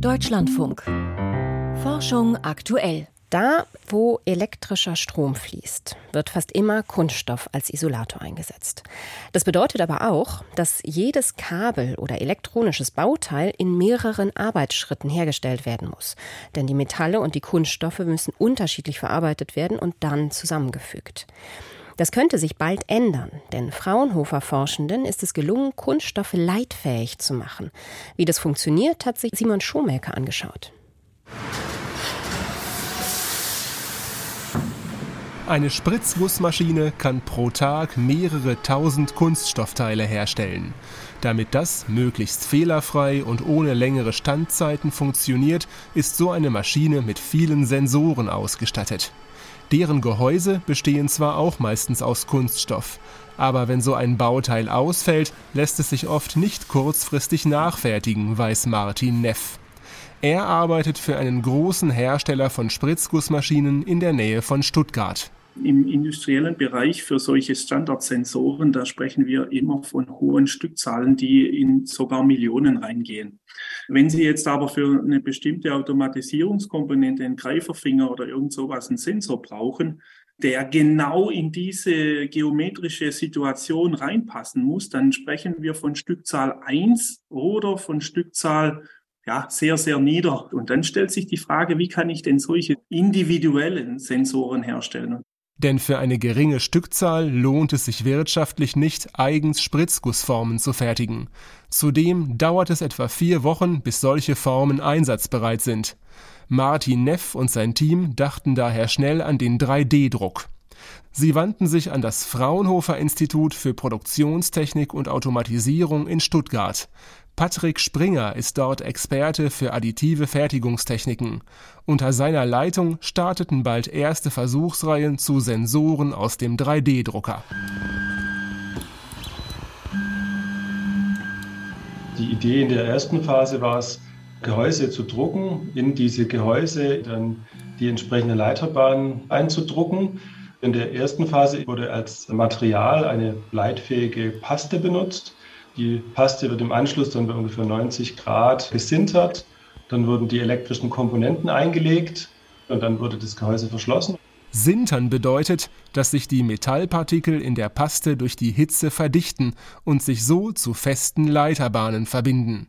Deutschlandfunk. Forschung aktuell. Da, wo elektrischer Strom fließt, wird fast immer Kunststoff als Isolator eingesetzt. Das bedeutet aber auch, dass jedes Kabel oder elektronisches Bauteil in mehreren Arbeitsschritten hergestellt werden muss. Denn die Metalle und die Kunststoffe müssen unterschiedlich verarbeitet werden und dann zusammengefügt. Das könnte sich bald ändern, denn Fraunhofer-Forschenden ist es gelungen, Kunststoffe leitfähig zu machen. Wie das funktioniert, hat sich Simon Schomaker angeschaut. Eine Spritzgussmaschine kann pro Tag mehrere tausend Kunststoffteile herstellen. Damit das möglichst fehlerfrei und ohne längere Standzeiten funktioniert, ist so eine Maschine mit vielen Sensoren ausgestattet. Deren Gehäuse bestehen zwar auch meistens aus Kunststoff, aber wenn so ein Bauteil ausfällt, lässt es sich oft nicht kurzfristig nachfertigen, weiß Martin Neff. Er arbeitet für einen großen Hersteller von Spritzgussmaschinen in der Nähe von Stuttgart. Im industriellen Bereich für solche Standardsensoren, da sprechen wir immer von hohen Stückzahlen, die in sogar Millionen reingehen. Wenn Sie jetzt aber für eine bestimmte Automatisierungskomponente einen Greiferfinger oder irgend sowas einen Sensor brauchen, der genau in diese geometrische Situation reinpassen muss, dann sprechen wir von Stückzahl 1 oder von Stückzahl ja, sehr, sehr nieder. Und dann stellt sich die Frage, wie kann ich denn solche individuellen Sensoren herstellen? Denn für eine geringe Stückzahl lohnt es sich wirtschaftlich nicht, eigens Spritzgussformen zu fertigen. Zudem dauert es etwa vier Wochen, bis solche Formen einsatzbereit sind. Martin Neff und sein Team dachten daher schnell an den 3D-Druck. Sie wandten sich an das Fraunhofer Institut für Produktionstechnik und Automatisierung in Stuttgart. Patrick Springer ist dort Experte für additive Fertigungstechniken. Unter seiner Leitung starteten bald erste Versuchsreihen zu Sensoren aus dem 3D-Drucker. Die Idee in der ersten Phase war es, Gehäuse zu drucken, in diese Gehäuse dann die entsprechende Leiterbahn einzudrucken. In der ersten Phase wurde als Material eine leitfähige Paste benutzt. Die Paste wird im Anschluss dann bei ungefähr 90 Grad gesintert. Dann wurden die elektrischen Komponenten eingelegt und dann wurde das Gehäuse verschlossen. Sintern bedeutet, dass sich die Metallpartikel in der Paste durch die Hitze verdichten und sich so zu festen Leiterbahnen verbinden.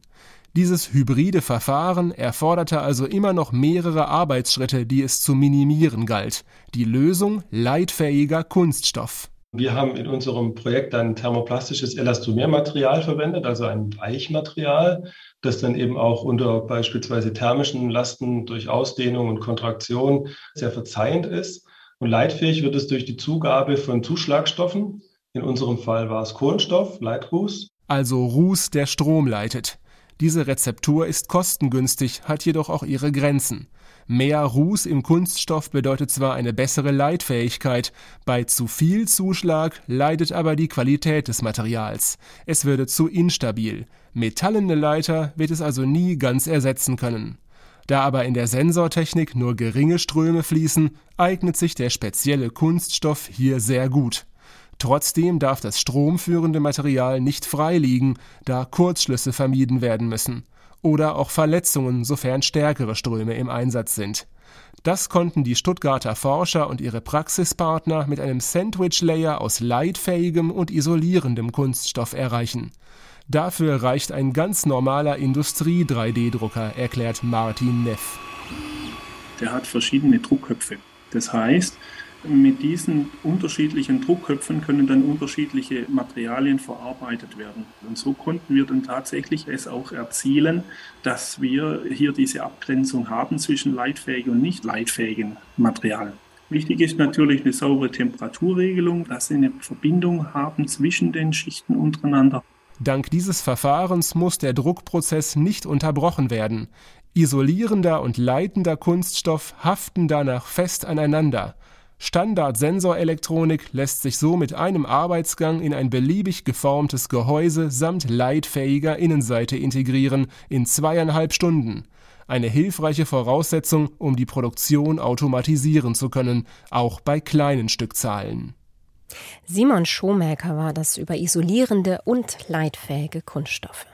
Dieses hybride Verfahren erforderte also immer noch mehrere Arbeitsschritte, die es zu minimieren galt. Die Lösung leitfähiger Kunststoff. Wir haben in unserem Projekt ein thermoplastisches Elastomermaterial verwendet, also ein Weichmaterial, das dann eben auch unter beispielsweise thermischen Lasten durch Ausdehnung und Kontraktion sehr verzeihend ist. Und leitfähig wird es durch die Zugabe von Zuschlagstoffen. In unserem Fall war es Kohlenstoff, Leitruß. Also Ruß, der Strom leitet. Diese Rezeptur ist kostengünstig, hat jedoch auch ihre Grenzen. Mehr Ruß im Kunststoff bedeutet zwar eine bessere Leitfähigkeit, bei zu viel Zuschlag leidet aber die Qualität des Materials. Es würde zu instabil. Metallene Leiter wird es also nie ganz ersetzen können. Da aber in der Sensortechnik nur geringe Ströme fließen, eignet sich der spezielle Kunststoff hier sehr gut. Trotzdem darf das stromführende Material nicht frei liegen, da Kurzschlüsse vermieden werden müssen. Oder auch Verletzungen, sofern stärkere Ströme im Einsatz sind. Das konnten die Stuttgarter Forscher und ihre Praxispartner mit einem Sandwich-Layer aus leitfähigem und isolierendem Kunststoff erreichen. Dafür reicht ein ganz normaler Industrie-3D-Drucker, erklärt Martin Neff. Der hat verschiedene Druckköpfe. Das heißt, mit diesen unterschiedlichen Druckköpfen können dann unterschiedliche Materialien verarbeitet werden. Und so konnten wir dann tatsächlich es auch erzielen, dass wir hier diese Abgrenzung haben zwischen leitfähigen und nicht leitfähigen Materialien. Wichtig ist natürlich eine saubere Temperaturregelung, dass Sie eine Verbindung haben zwischen den Schichten untereinander. Dank dieses Verfahrens muss der Druckprozess nicht unterbrochen werden. Isolierender und leitender Kunststoff haften danach fest aneinander. Standard-Sensorelektronik lässt sich so mit einem Arbeitsgang in ein beliebig geformtes Gehäuse samt leitfähiger Innenseite integrieren in zweieinhalb Stunden. Eine hilfreiche Voraussetzung, um die Produktion automatisieren zu können, auch bei kleinen Stückzahlen. Simon Schomäker war das über isolierende und leitfähige Kunststoffe.